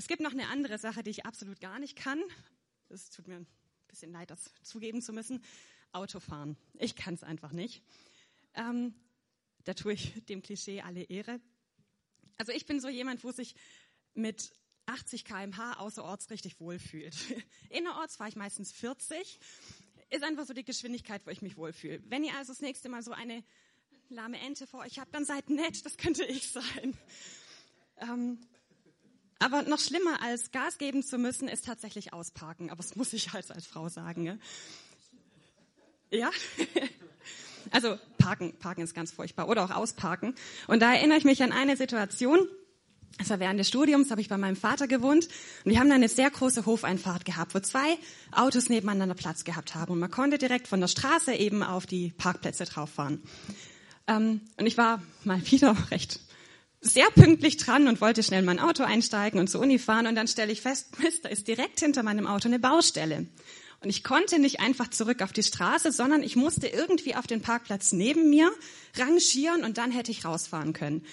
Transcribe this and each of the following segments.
Es gibt noch eine andere Sache, die ich absolut gar nicht kann. Es tut mir ein bisschen leid, das zugeben zu müssen. Autofahren. Ich kann es einfach nicht. Ähm, da tue ich dem Klischee alle Ehre. Also ich bin so jemand, wo sich mit 80 km/h außerorts richtig wohlfühlt. Innerorts fahre ich meistens 40. Ist einfach so die Geschwindigkeit, wo ich mich wohlfühle. Wenn ihr also das nächste Mal so eine lahme Ente vor euch habt, dann seid nett, das könnte ich sein. Ähm, aber noch schlimmer als Gas geben zu müssen, ist tatsächlich ausparken. Aber das muss ich halt als Frau sagen. Ja? ja? Also parken, parken ist ganz furchtbar. Oder auch ausparken. Und da erinnere ich mich an eine Situation. Das war während des Studiums, habe ich bei meinem Vater gewohnt. Und die haben dann eine sehr große Hofeinfahrt gehabt, wo zwei Autos nebeneinander Platz gehabt haben. Und man konnte direkt von der Straße eben auf die Parkplätze drauf fahren. Ähm, und ich war mal wieder recht sehr pünktlich dran und wollte schnell mein Auto einsteigen und zur Uni fahren. Und dann stelle ich fest, Mist, da ist direkt hinter meinem Auto eine Baustelle. Und ich konnte nicht einfach zurück auf die Straße, sondern ich musste irgendwie auf den Parkplatz neben mir rangieren und dann hätte ich rausfahren können.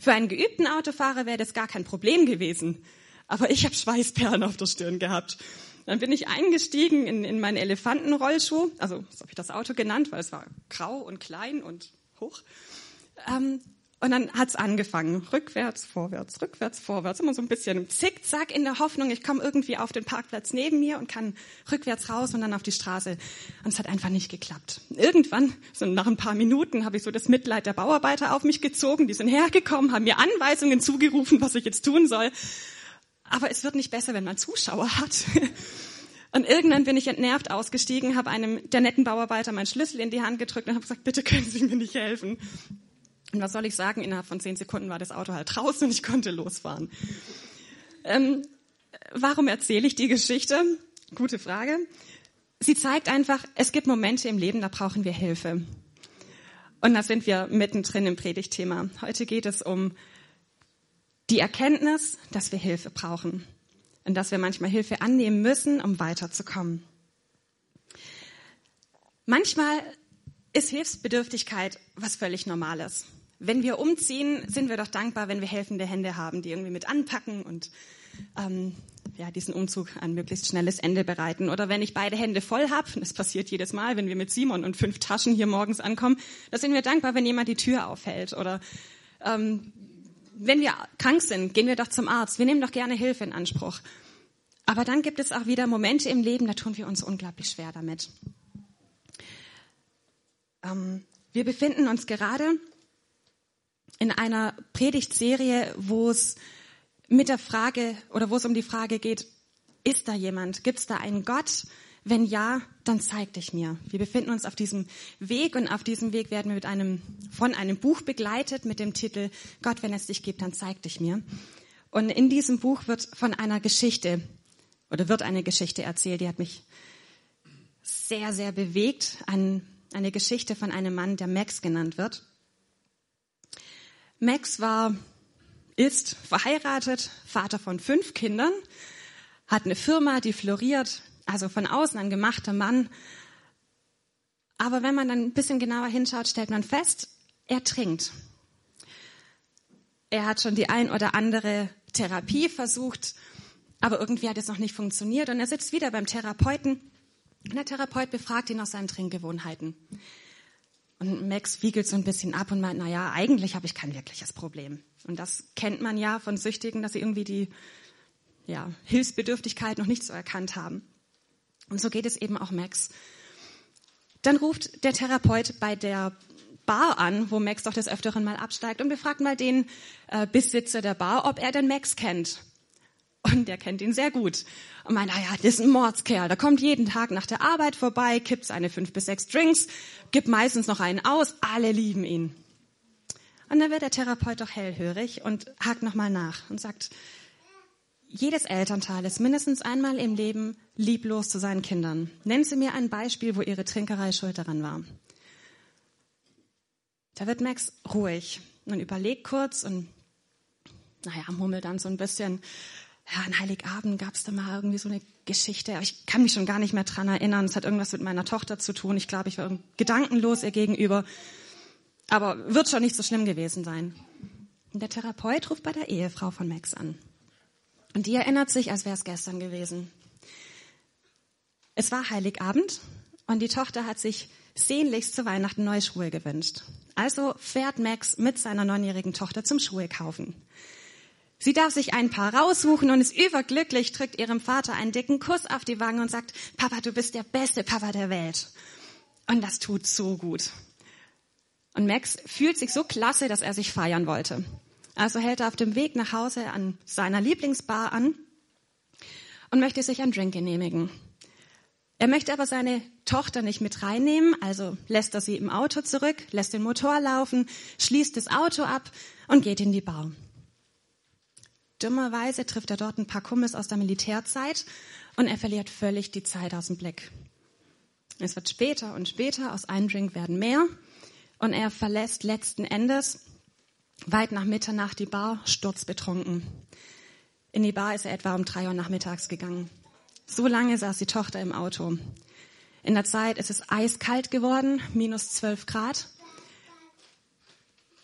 Für einen geübten Autofahrer wäre das gar kein Problem gewesen. Aber ich habe Schweißperlen auf der Stirn gehabt. Dann bin ich eingestiegen in, in meinen Elefantenrollschuh, also so habe ich das Auto genannt, weil es war grau und klein und hoch. Ähm, und dann hat's angefangen. Rückwärts, vorwärts, rückwärts, vorwärts. Immer so ein bisschen im Zickzack in der Hoffnung, ich komme irgendwie auf den Parkplatz neben mir und kann rückwärts raus und dann auf die Straße. Und es hat einfach nicht geklappt. Irgendwann, so nach ein paar Minuten, habe ich so das Mitleid der Bauarbeiter auf mich gezogen. Die sind hergekommen, haben mir Anweisungen zugerufen, was ich jetzt tun soll. Aber es wird nicht besser, wenn man Zuschauer hat. Und irgendwann bin ich entnervt ausgestiegen, habe einem der netten Bauarbeiter meinen Schlüssel in die Hand gedrückt und habe gesagt, bitte können Sie mir nicht helfen. Und was soll ich sagen? Innerhalb von zehn Sekunden war das Auto halt draußen und ich konnte losfahren. Ähm, warum erzähle ich die Geschichte? Gute Frage. Sie zeigt einfach, es gibt Momente im Leben, da brauchen wir Hilfe. Und da sind wir mittendrin im Predigtthema. Heute geht es um die Erkenntnis, dass wir Hilfe brauchen und dass wir manchmal Hilfe annehmen müssen, um weiterzukommen. Manchmal ist Hilfsbedürftigkeit was völlig Normales wenn wir umziehen, sind wir doch dankbar, wenn wir helfende Hände haben, die irgendwie mit anpacken und ähm, ja, diesen Umzug ein möglichst schnelles Ende bereiten. Oder wenn ich beide Hände voll habe, das passiert jedes Mal, wenn wir mit Simon und fünf Taschen hier morgens ankommen, da sind wir dankbar, wenn jemand die Tür aufhält. Oder ähm, wenn wir krank sind, gehen wir doch zum Arzt. Wir nehmen doch gerne Hilfe in Anspruch. Aber dann gibt es auch wieder Momente im Leben, da tun wir uns unglaublich schwer damit. Ähm, wir befinden uns gerade in einer Predigtserie, wo es mit der Frage oder wo es um die Frage geht, ist da jemand? Gibt es da einen Gott? Wenn ja, dann zeig dich mir. Wir befinden uns auf diesem Weg und auf diesem Weg werden wir mit einem, von einem Buch begleitet mit dem Titel Gott, wenn es dich gibt, dann zeig dich mir. Und in diesem Buch wird von einer Geschichte oder wird eine Geschichte erzählt, die hat mich sehr, sehr bewegt. Ein, eine Geschichte von einem Mann, der Max genannt wird. Max war, ist verheiratet, Vater von fünf Kindern, hat eine Firma, die floriert, also von außen ein gemachter Mann. Aber wenn man dann ein bisschen genauer hinschaut, stellt man fest, er trinkt. Er hat schon die ein oder andere Therapie versucht, aber irgendwie hat es noch nicht funktioniert. Und er sitzt wieder beim Therapeuten und der Therapeut befragt ihn nach seinen Trinkgewohnheiten. Und Max wiegelt so ein bisschen ab und meint, na ja, eigentlich habe ich kein wirkliches Problem. Und das kennt man ja von Süchtigen, dass sie irgendwie die ja, Hilfsbedürftigkeit noch nicht so erkannt haben. Und so geht es eben auch Max. Dann ruft der Therapeut bei der Bar an, wo Max doch des Öfteren mal absteigt und befragt mal den äh, Besitzer der Bar, ob er den Max kennt. Und der kennt ihn sehr gut. Und meint, ah ja, das ist ein Mordskerl. Der kommt jeden Tag nach der Arbeit vorbei, kippt seine fünf bis sechs Drinks, gibt meistens noch einen aus. Alle lieben ihn. Und dann wird der Therapeut doch hellhörig und hakt nochmal nach und sagt, jedes Elternteil ist mindestens einmal im Leben lieblos zu seinen Kindern. Nennen Sie mir ein Beispiel, wo Ihre Trinkerei schuld daran war. Da wird Max ruhig und überlegt kurz und, naja, murmelt dann so ein bisschen, ja, an Heiligabend gab es da mal irgendwie so eine Geschichte, aber ich kann mich schon gar nicht mehr dran erinnern. Es hat irgendwas mit meiner Tochter zu tun. Ich glaube, ich war gedankenlos ihr gegenüber. Aber wird schon nicht so schlimm gewesen sein. Und der Therapeut ruft bei der Ehefrau von Max an Und die erinnert sich, als wäre es gestern gewesen. Es war Heiligabend und die Tochter hat sich sehnlichst zu Weihnachten neue Schuhe gewünscht. Also fährt Max mit seiner neunjährigen Tochter zum Schuhe kaufen. Sie darf sich ein paar raussuchen und ist überglücklich, drückt ihrem Vater einen dicken Kuss auf die Wange und sagt, Papa, du bist der beste Papa der Welt. Und das tut so gut. Und Max fühlt sich so klasse, dass er sich feiern wollte. Also hält er auf dem Weg nach Hause an seiner Lieblingsbar an und möchte sich ein Drink genehmigen. Er möchte aber seine Tochter nicht mit reinnehmen, also lässt er sie im Auto zurück, lässt den Motor laufen, schließt das Auto ab und geht in die Bar. Dummerweise trifft er dort ein paar Kumpels aus der Militärzeit und er verliert völlig die Zeit aus dem Blick. Es wird später und später, aus einem Drink werden mehr und er verlässt letzten Endes weit nach Mitternacht die Bar, sturzbetrunken. In die Bar ist er etwa um drei Uhr nachmittags gegangen. So lange saß die Tochter im Auto. In der Zeit ist es eiskalt geworden, minus zwölf Grad.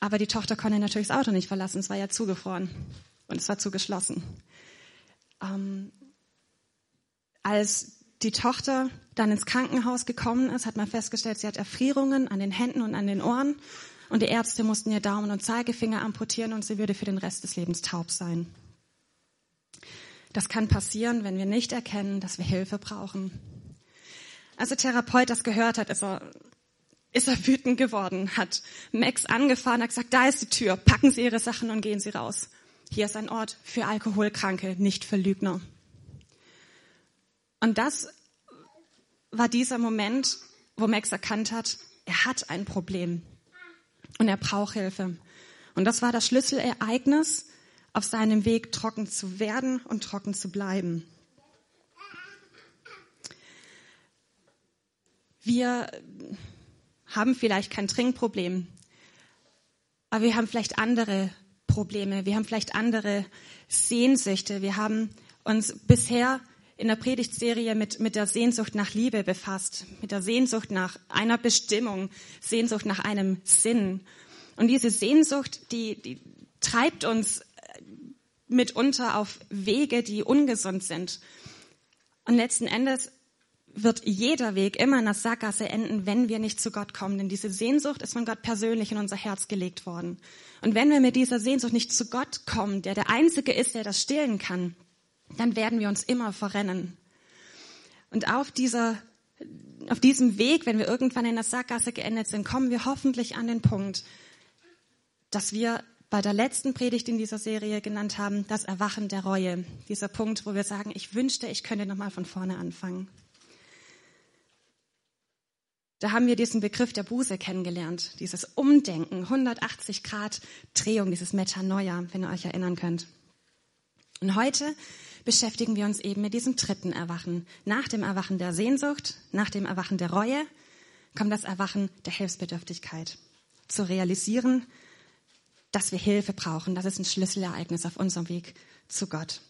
Aber die Tochter konnte natürlich das Auto nicht verlassen, es war ja zugefroren und es war zugeschlossen. Ähm, als die Tochter dann ins Krankenhaus gekommen ist, hat man festgestellt, sie hat Erfrierungen an den Händen und an den Ohren und die Ärzte mussten ihr Daumen und Zeigefinger amputieren und sie würde für den Rest des Lebens taub sein. Das kann passieren, wenn wir nicht erkennen, dass wir Hilfe brauchen. Als der Therapeut das gehört hat, ist er, ist er wütend geworden, hat Max angefahren, hat gesagt, da ist die Tür, packen Sie Ihre Sachen und gehen Sie raus. Hier ist ein Ort für Alkoholkranke, nicht für Lügner. Und das war dieser Moment, wo Max erkannt hat, er hat ein Problem und er braucht Hilfe. Und das war das Schlüsselereignis, auf seinem Weg trocken zu werden und trocken zu bleiben. Wir haben vielleicht kein Trinkproblem, aber wir haben vielleicht andere Probleme, wir haben vielleicht andere Sehnsüchte. Wir haben uns bisher in der Predigtserie mit, mit der Sehnsucht nach Liebe befasst, mit der Sehnsucht nach einer Bestimmung, Sehnsucht nach einem Sinn. Und diese Sehnsucht, die, die treibt uns mitunter auf Wege, die ungesund sind. Und letzten Endes wird jeder Weg immer in der Sackgasse enden, wenn wir nicht zu Gott kommen. Denn diese Sehnsucht ist von Gott persönlich in unser Herz gelegt worden. Und wenn wir mit dieser Sehnsucht nicht zu Gott kommen, der der Einzige ist, der das stillen kann, dann werden wir uns immer verrennen. Und auf dieser, auf diesem Weg, wenn wir irgendwann in der Sackgasse geendet sind, kommen wir hoffentlich an den Punkt, dass wir bei der letzten Predigt in dieser Serie genannt haben, das Erwachen der Reue. Dieser Punkt, wo wir sagen, ich wünschte, ich könnte nochmal von vorne anfangen. Da haben wir diesen Begriff der Buße kennengelernt, dieses Umdenken, 180 Grad Drehung, dieses Metanoia, wenn ihr euch erinnern könnt. Und heute beschäftigen wir uns eben mit diesem dritten Erwachen. Nach dem Erwachen der Sehnsucht, nach dem Erwachen der Reue kommt das Erwachen der Hilfsbedürftigkeit. Zu realisieren, dass wir Hilfe brauchen. Das ist ein Schlüsselereignis auf unserem Weg zu Gott.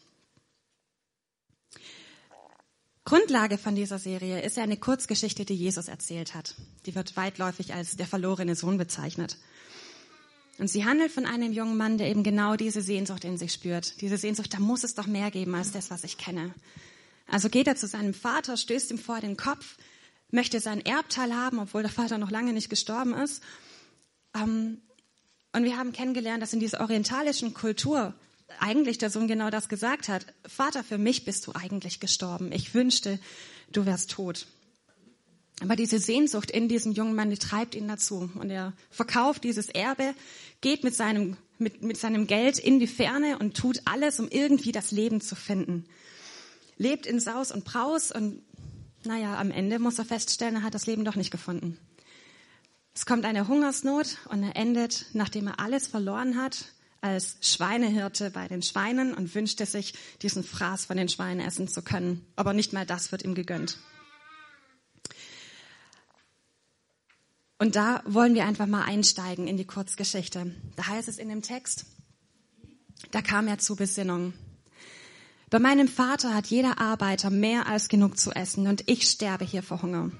Grundlage von dieser Serie ist ja eine Kurzgeschichte, die Jesus erzählt hat. Die wird weitläufig als der verlorene Sohn bezeichnet. Und sie handelt von einem jungen Mann, der eben genau diese Sehnsucht in sich spürt. Diese Sehnsucht, da muss es doch mehr geben als das, was ich kenne. Also geht er zu seinem Vater, stößt ihm vor den Kopf, möchte sein Erbteil haben, obwohl der Vater noch lange nicht gestorben ist. Ähm, und wir haben kennengelernt, dass in dieser orientalischen Kultur eigentlich der Sohn genau das gesagt hat. Vater, für mich bist du eigentlich gestorben. Ich wünschte, du wärst tot. Aber diese Sehnsucht in diesem jungen Mann, die treibt ihn dazu. Und er verkauft dieses Erbe, geht mit seinem, mit, mit seinem Geld in die Ferne und tut alles, um irgendwie das Leben zu finden. Lebt in Saus und Braus und naja, am Ende muss er feststellen, er hat das Leben doch nicht gefunden. Es kommt eine Hungersnot und er endet, nachdem er alles verloren hat, als Schweinehirte bei den Schweinen und wünschte sich, diesen Fraß von den Schweinen essen zu können. Aber nicht mal das wird ihm gegönnt. Und da wollen wir einfach mal einsteigen in die Kurzgeschichte. Da heißt es in dem Text, da kam er zur Besinnung. Bei meinem Vater hat jeder Arbeiter mehr als genug zu essen und ich sterbe hier vor Hunger.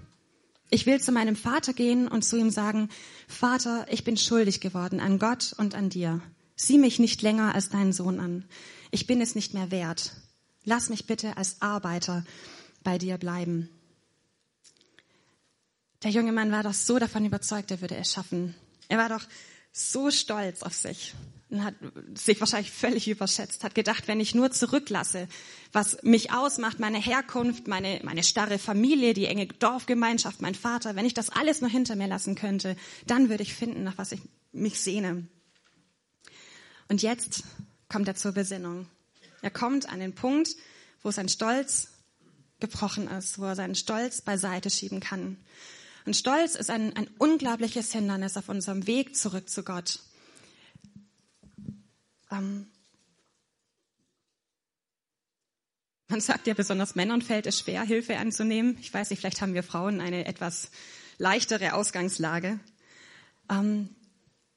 Ich will zu meinem Vater gehen und zu ihm sagen, Vater, ich bin schuldig geworden an Gott und an dir. Sieh mich nicht länger als deinen Sohn an. Ich bin es nicht mehr wert. Lass mich bitte als Arbeiter bei dir bleiben. Der junge Mann war doch so davon überzeugt, er würde es schaffen. Er war doch so stolz auf sich und hat sich wahrscheinlich völlig überschätzt, hat gedacht, wenn ich nur zurücklasse, was mich ausmacht, meine Herkunft, meine, meine starre Familie, die enge Dorfgemeinschaft, mein Vater, wenn ich das alles nur hinter mir lassen könnte, dann würde ich finden, nach was ich mich sehne. Und jetzt kommt er zur Besinnung. Er kommt an den Punkt, wo sein Stolz gebrochen ist, wo er seinen Stolz beiseite schieben kann. Und Stolz ist ein, ein unglaubliches Hindernis auf unserem Weg zurück zu Gott. Ähm man sagt ja, besonders Männern fällt es schwer, Hilfe anzunehmen. Ich weiß nicht, vielleicht haben wir Frauen eine etwas leichtere Ausgangslage. Ähm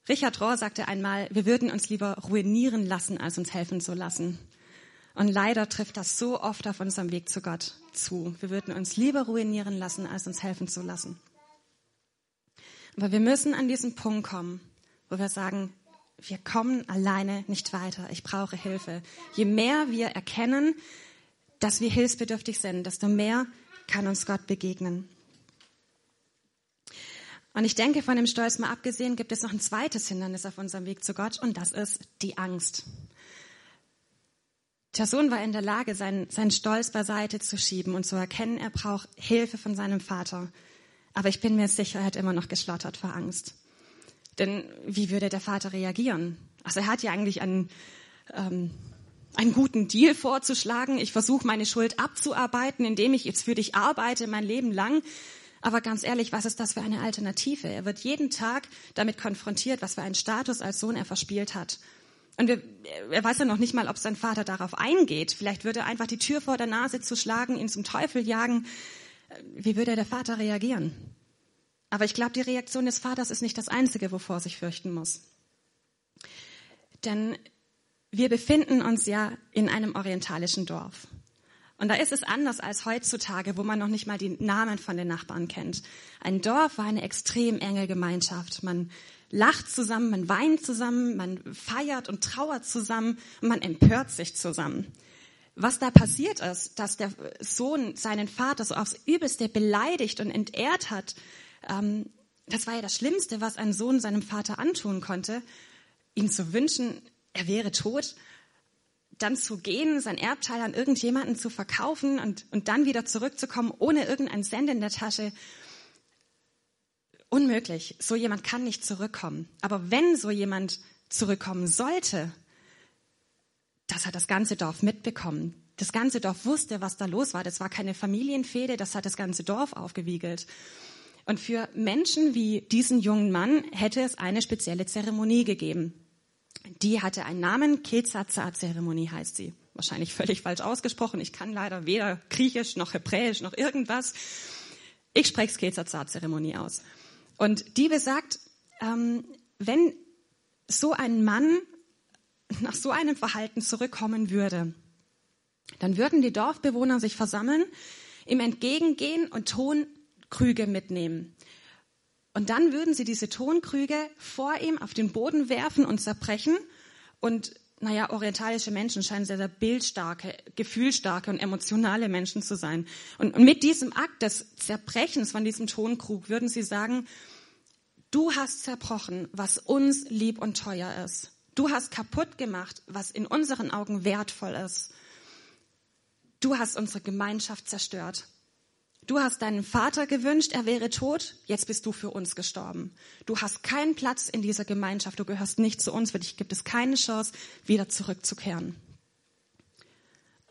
Richard Rohr sagte einmal, wir würden uns lieber ruinieren lassen, als uns helfen zu lassen. Und leider trifft das so oft auf unserem Weg zu Gott zu. Wir würden uns lieber ruinieren lassen, als uns helfen zu lassen. Aber wir müssen an diesen Punkt kommen, wo wir sagen, wir kommen alleine nicht weiter. Ich brauche Hilfe. Je mehr wir erkennen, dass wir hilfsbedürftig sind, desto mehr kann uns Gott begegnen. Und ich denke, von dem Stolz mal abgesehen, gibt es noch ein zweites Hindernis auf unserem Weg zu Gott und das ist die Angst. Sohn war in der Lage, seinen, seinen Stolz beiseite zu schieben und zu erkennen, er braucht Hilfe von seinem Vater. Aber ich bin mir sicher, er hat immer noch geschlottert vor Angst. Denn wie würde der Vater reagieren? Also er hat ja eigentlich einen, ähm, einen guten Deal vorzuschlagen. Ich versuche meine Schuld abzuarbeiten, indem ich jetzt für dich arbeite mein Leben lang. Aber ganz ehrlich, was ist das für eine Alternative? Er wird jeden Tag damit konfrontiert, was für einen Status als Sohn er verspielt hat. Und wir, er weiß ja noch nicht mal, ob sein Vater darauf eingeht. Vielleicht würde er einfach die Tür vor der Nase zu schlagen, ihn zum Teufel jagen. Wie würde der Vater reagieren? Aber ich glaube, die Reaktion des Vaters ist nicht das Einzige, wovor sich fürchten muss. Denn wir befinden uns ja in einem orientalischen Dorf. Und da ist es anders als heutzutage, wo man noch nicht mal die Namen von den Nachbarn kennt. Ein Dorf war eine extrem enge Gemeinschaft. Man lacht zusammen, man weint zusammen, man feiert und trauert zusammen und man empört sich zusammen. Was da passiert ist, dass der Sohn seinen Vater so aufs Übelste beleidigt und entehrt hat, ähm, das war ja das Schlimmste, was ein Sohn seinem Vater antun konnte, ihm zu wünschen, er wäre tot, dann zu gehen, sein Erbteil an irgendjemanden zu verkaufen und, und dann wieder zurückzukommen ohne irgendeinen Cent in der Tasche. Unmöglich. So jemand kann nicht zurückkommen. Aber wenn so jemand zurückkommen sollte, das hat das ganze Dorf mitbekommen. Das ganze Dorf wusste, was da los war. Das war keine Familienfehde, das hat das ganze Dorf aufgewiegelt. Und für Menschen wie diesen jungen Mann hätte es eine spezielle Zeremonie gegeben. Die hatte einen Namen, Ketzatza-Zeremonie heißt sie. Wahrscheinlich völlig falsch ausgesprochen. Ich kann leider weder Griechisch noch Hebräisch noch irgendwas. Ich spreche Ketzatza-Zeremonie aus. Und die besagt, ähm, wenn so ein Mann nach so einem Verhalten zurückkommen würde, dann würden die Dorfbewohner sich versammeln, ihm entgegengehen und Tonkrüge mitnehmen. Und dann würden sie diese Tonkrüge vor ihm auf den Boden werfen und zerbrechen. Und naja, orientalische Menschen scheinen sehr, sehr bildstarke, gefühlstarke und emotionale Menschen zu sein. Und, und mit diesem Akt des Zerbrechens von diesem Tonkrug würden sie sagen, du hast zerbrochen, was uns lieb und teuer ist. Du hast kaputt gemacht, was in unseren Augen wertvoll ist. Du hast unsere Gemeinschaft zerstört. Du hast deinen Vater gewünscht, er wäre tot, jetzt bist du für uns gestorben. Du hast keinen Platz in dieser Gemeinschaft, du gehörst nicht zu uns, für dich gibt es keine Chance, wieder zurückzukehren.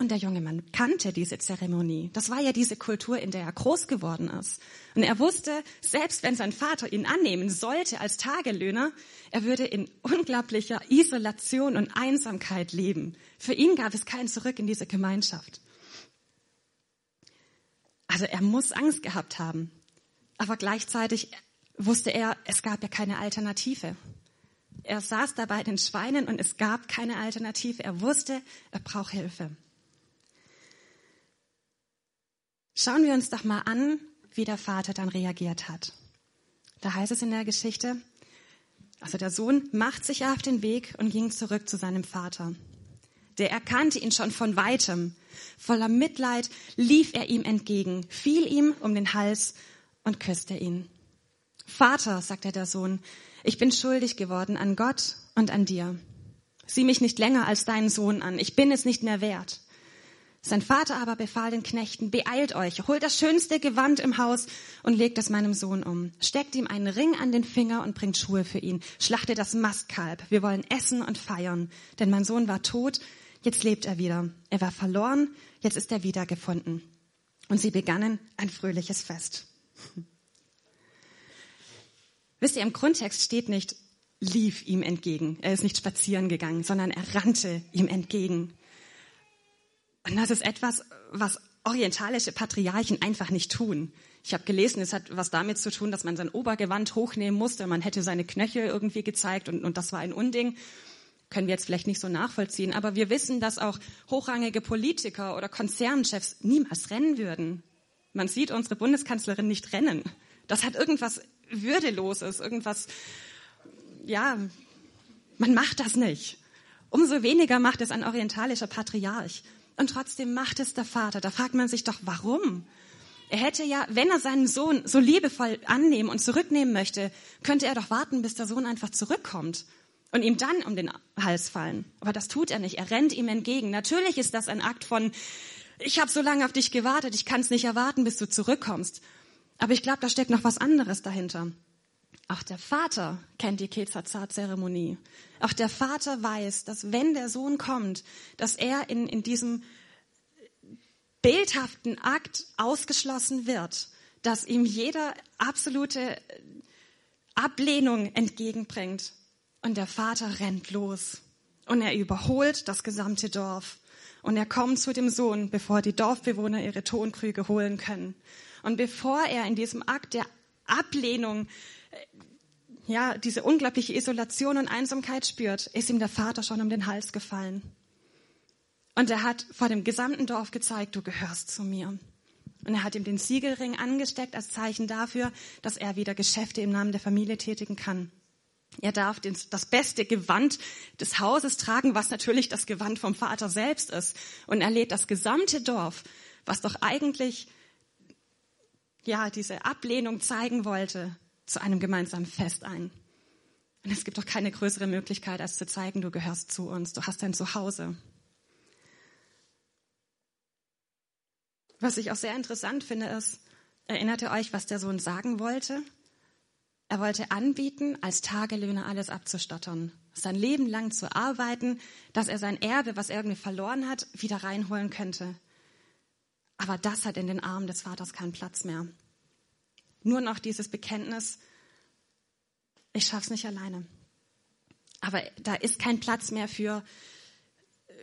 Und der junge Mann kannte diese Zeremonie. Das war ja diese Kultur, in der er groß geworden ist. Und er wusste, selbst wenn sein Vater ihn annehmen sollte als Tagelöhner, er würde in unglaublicher Isolation und Einsamkeit leben. Für ihn gab es kein Zurück in diese Gemeinschaft. Also er muss Angst gehabt haben. Aber gleichzeitig wusste er, es gab ja keine Alternative. Er saß da bei den Schweinen und es gab keine Alternative. Er wusste, er braucht Hilfe. Schauen wir uns doch mal an, wie der Vater dann reagiert hat. Da heißt es in der Geschichte, Also der Sohn macht sich auf den Weg und ging zurück zu seinem Vater. Der erkannte ihn schon von weitem. Voller Mitleid lief er ihm entgegen, fiel ihm um den Hals und küsste ihn. Vater, sagte der Sohn, ich bin schuldig geworden an Gott und an dir. Sieh mich nicht länger als deinen Sohn an, ich bin es nicht mehr wert. Sein Vater aber befahl den Knechten, beeilt euch, holt das schönste Gewand im Haus und legt es meinem Sohn um. Steckt ihm einen Ring an den Finger und bringt Schuhe für ihn. Schlachtet das Mastkalb. Wir wollen essen und feiern. Denn mein Sohn war tot, jetzt lebt er wieder. Er war verloren, jetzt ist er wiedergefunden. Und sie begannen ein fröhliches Fest. Wisst ihr, im Grundtext steht nicht, lief ihm entgegen. Er ist nicht spazieren gegangen, sondern er rannte ihm entgegen. Und das ist etwas, was orientalische Patriarchen einfach nicht tun. Ich habe gelesen, es hat was damit zu tun, dass man sein Obergewand hochnehmen musste. Man hätte seine Knöchel irgendwie gezeigt und, und das war ein Unding. Können wir jetzt vielleicht nicht so nachvollziehen. Aber wir wissen, dass auch hochrangige Politiker oder Konzernchefs niemals rennen würden. Man sieht unsere Bundeskanzlerin nicht rennen. Das hat irgendwas Würdeloses, irgendwas, ja, man macht das nicht. Umso weniger macht es ein orientalischer Patriarch. Und trotzdem macht es der Vater. Da fragt man sich doch, warum? Er hätte ja, wenn er seinen Sohn so liebevoll annehmen und zurücknehmen möchte, könnte er doch warten, bis der Sohn einfach zurückkommt und ihm dann um den Hals fallen. Aber das tut er nicht. Er rennt ihm entgegen. Natürlich ist das ein Akt von, ich habe so lange auf dich gewartet, ich kann es nicht erwarten, bis du zurückkommst. Aber ich glaube, da steckt noch was anderes dahinter. Auch der Vater kennt die Ketzazat-Zeremonie. Auch der Vater weiß, dass wenn der Sohn kommt, dass er in, in diesem bildhaften Akt ausgeschlossen wird, dass ihm jeder absolute Ablehnung entgegenbringt. Und der Vater rennt los und er überholt das gesamte Dorf. Und er kommt zu dem Sohn, bevor die Dorfbewohner ihre Tonkrüge holen können. Und bevor er in diesem Akt der Ablehnung ja, diese unglaubliche Isolation und Einsamkeit spürt, ist ihm der Vater schon um den Hals gefallen. Und er hat vor dem gesamten Dorf gezeigt, du gehörst zu mir. Und er hat ihm den Siegelring angesteckt als Zeichen dafür, dass er wieder Geschäfte im Namen der Familie tätigen kann. Er darf das beste Gewand des Hauses tragen, was natürlich das Gewand vom Vater selbst ist. Und er lädt das gesamte Dorf, was doch eigentlich ja diese Ablehnung zeigen wollte, zu einem gemeinsamen Fest ein. Und es gibt doch keine größere Möglichkeit, als zu zeigen, du gehörst zu uns, du hast dein Zuhause. Was ich auch sehr interessant finde, ist, erinnert ihr euch, was der Sohn sagen wollte? Er wollte anbieten, als Tagelöhner alles abzustottern, sein Leben lang zu arbeiten, dass er sein Erbe, was er irgendwie verloren hat, wieder reinholen könnte. Aber das hat in den Armen des Vaters keinen Platz mehr. Nur noch dieses Bekenntnis, ich schaff's nicht alleine. Aber da ist kein Platz mehr für,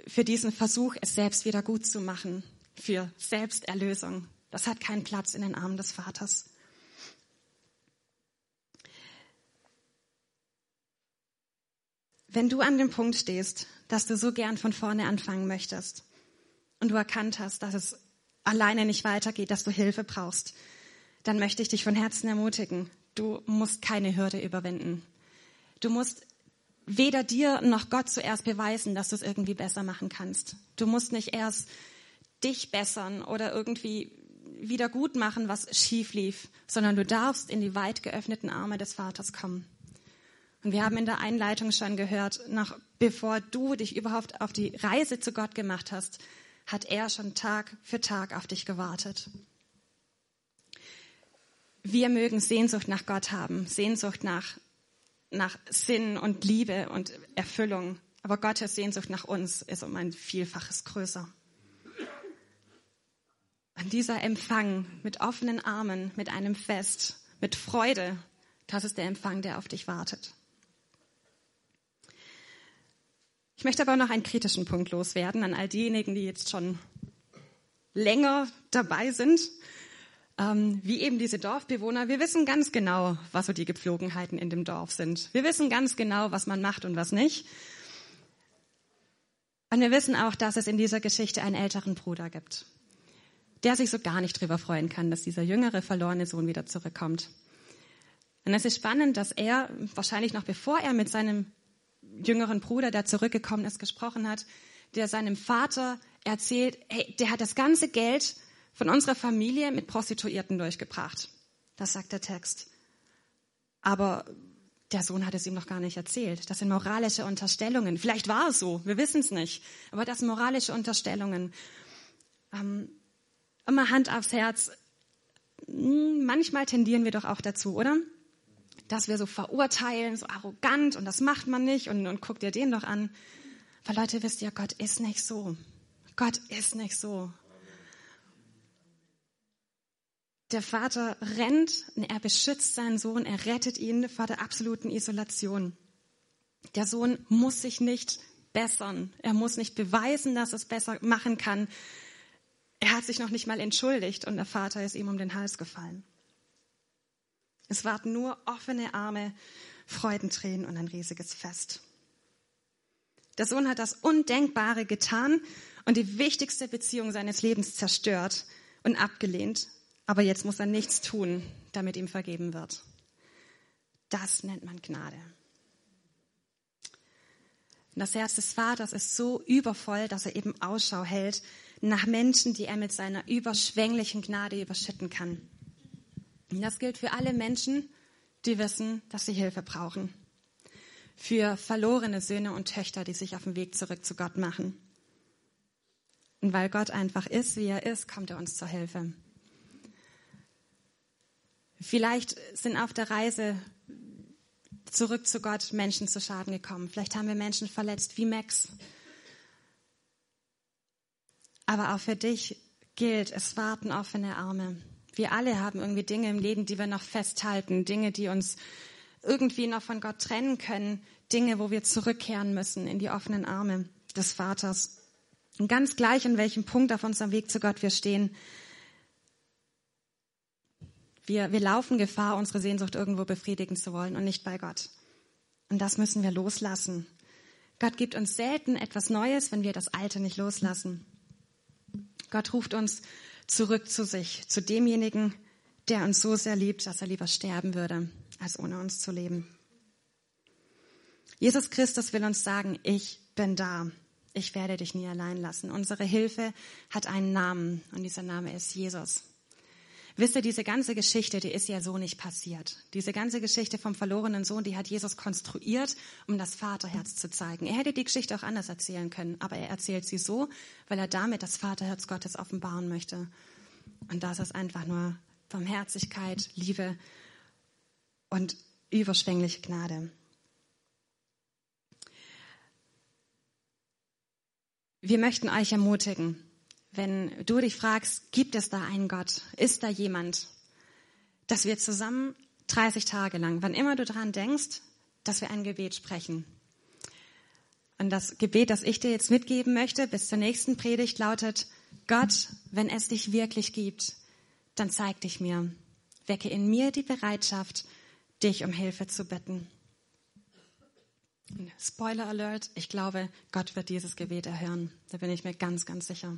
für diesen Versuch, es selbst wieder gut zu machen, für Selbsterlösung. Das hat keinen Platz in den Armen des Vaters. Wenn du an dem Punkt stehst, dass du so gern von vorne anfangen möchtest und du erkannt hast, dass es alleine nicht weitergeht, dass du Hilfe brauchst, dann möchte ich dich von Herzen ermutigen. Du musst keine Hürde überwinden. Du musst weder dir noch Gott zuerst beweisen, dass du es irgendwie besser machen kannst. Du musst nicht erst dich bessern oder irgendwie wieder gut machen, was schief lief, sondern du darfst in die weit geöffneten Arme des Vaters kommen. Und wir haben in der Einleitung schon gehört, noch bevor du dich überhaupt auf die Reise zu Gott gemacht hast, hat er schon Tag für Tag auf dich gewartet. Wir mögen Sehnsucht nach Gott haben, Sehnsucht nach, nach Sinn und Liebe und Erfüllung. Aber Gottes Sehnsucht nach uns ist um ein Vielfaches größer. Und dieser Empfang mit offenen Armen, mit einem Fest, mit Freude, das ist der Empfang, der auf dich wartet. Ich möchte aber noch einen kritischen Punkt loswerden an all diejenigen, die jetzt schon länger dabei sind ähm, wie eben diese Dorfbewohner, wir wissen ganz genau, was so die Gepflogenheiten in dem Dorf sind. Wir wissen ganz genau, was man macht und was nicht. Und wir wissen auch, dass es in dieser Geschichte einen älteren Bruder gibt, der sich so gar nicht darüber freuen kann, dass dieser jüngere verlorene Sohn wieder zurückkommt. Und es ist spannend, dass er, wahrscheinlich noch bevor er mit seinem jüngeren Bruder, der zurückgekommen ist, gesprochen hat, der seinem Vater erzählt, hey, der hat das ganze Geld von unserer Familie mit Prostituierten durchgebracht. Das sagt der Text. Aber der Sohn hat es ihm noch gar nicht erzählt. Das sind moralische Unterstellungen. Vielleicht war es so, wir wissen es nicht. Aber das sind moralische Unterstellungen. Ähm, immer Hand aufs Herz. Hm, manchmal tendieren wir doch auch dazu, oder? Dass wir so verurteilen, so arrogant und das macht man nicht und, und guckt ihr den doch an. Weil Leute, wisst ihr, Gott ist nicht so. Gott ist nicht so. Der Vater rennt er beschützt seinen Sohn, er rettet ihn vor der absoluten Isolation. Der Sohn muss sich nicht bessern. Er muss nicht beweisen, dass er es besser machen kann. Er hat sich noch nicht mal entschuldigt und der Vater ist ihm um den Hals gefallen. Es warten nur offene Arme, Freudentränen und ein riesiges Fest. Der Sohn hat das Undenkbare getan und die wichtigste Beziehung seines Lebens zerstört und abgelehnt. Aber jetzt muss er nichts tun, damit ihm vergeben wird. Das nennt man Gnade. Und das Herz des Vaters ist so übervoll, dass er eben Ausschau hält nach Menschen, die er mit seiner überschwänglichen Gnade überschütten kann. Und das gilt für alle Menschen, die wissen, dass sie Hilfe brauchen. Für verlorene Söhne und Töchter, die sich auf den Weg zurück zu Gott machen. Und weil Gott einfach ist, wie er ist, kommt er uns zur Hilfe. Vielleicht sind auf der Reise zurück zu Gott Menschen zu Schaden gekommen. Vielleicht haben wir Menschen verletzt wie Max. Aber auch für dich gilt, es warten offene Arme. Wir alle haben irgendwie Dinge im Leben, die wir noch festhalten, Dinge, die uns irgendwie noch von Gott trennen können, Dinge, wo wir zurückkehren müssen in die offenen Arme des Vaters. Und ganz gleich, an welchem Punkt auf unserem Weg zu Gott wir stehen, wir, wir laufen Gefahr, unsere Sehnsucht irgendwo befriedigen zu wollen und nicht bei Gott. Und das müssen wir loslassen. Gott gibt uns selten etwas Neues, wenn wir das Alte nicht loslassen. Gott ruft uns zurück zu sich, zu demjenigen, der uns so sehr liebt, dass er lieber sterben würde, als ohne uns zu leben. Jesus Christus will uns sagen, ich bin da. Ich werde dich nie allein lassen. Unsere Hilfe hat einen Namen und dieser Name ist Jesus. Wisst ihr, diese ganze Geschichte, die ist ja so nicht passiert. Diese ganze Geschichte vom verlorenen Sohn, die hat Jesus konstruiert, um das Vaterherz zu zeigen. Er hätte die Geschichte auch anders erzählen können, aber er erzählt sie so, weil er damit das Vaterherz Gottes offenbaren möchte. Und das ist einfach nur Barmherzigkeit, Liebe und überschwängliche Gnade. Wir möchten euch ermutigen, wenn du dich fragst, gibt es da einen Gott? Ist da jemand? Dass wir zusammen 30 Tage lang, wann immer du daran denkst, dass wir ein Gebet sprechen. Und das Gebet, das ich dir jetzt mitgeben möchte, bis zur nächsten Predigt lautet, Gott, wenn es dich wirklich gibt, dann zeig dich mir. Wecke in mir die Bereitschaft, dich um Hilfe zu bitten. Spoiler Alert, ich glaube, Gott wird dieses Gebet erhören. Da bin ich mir ganz, ganz sicher.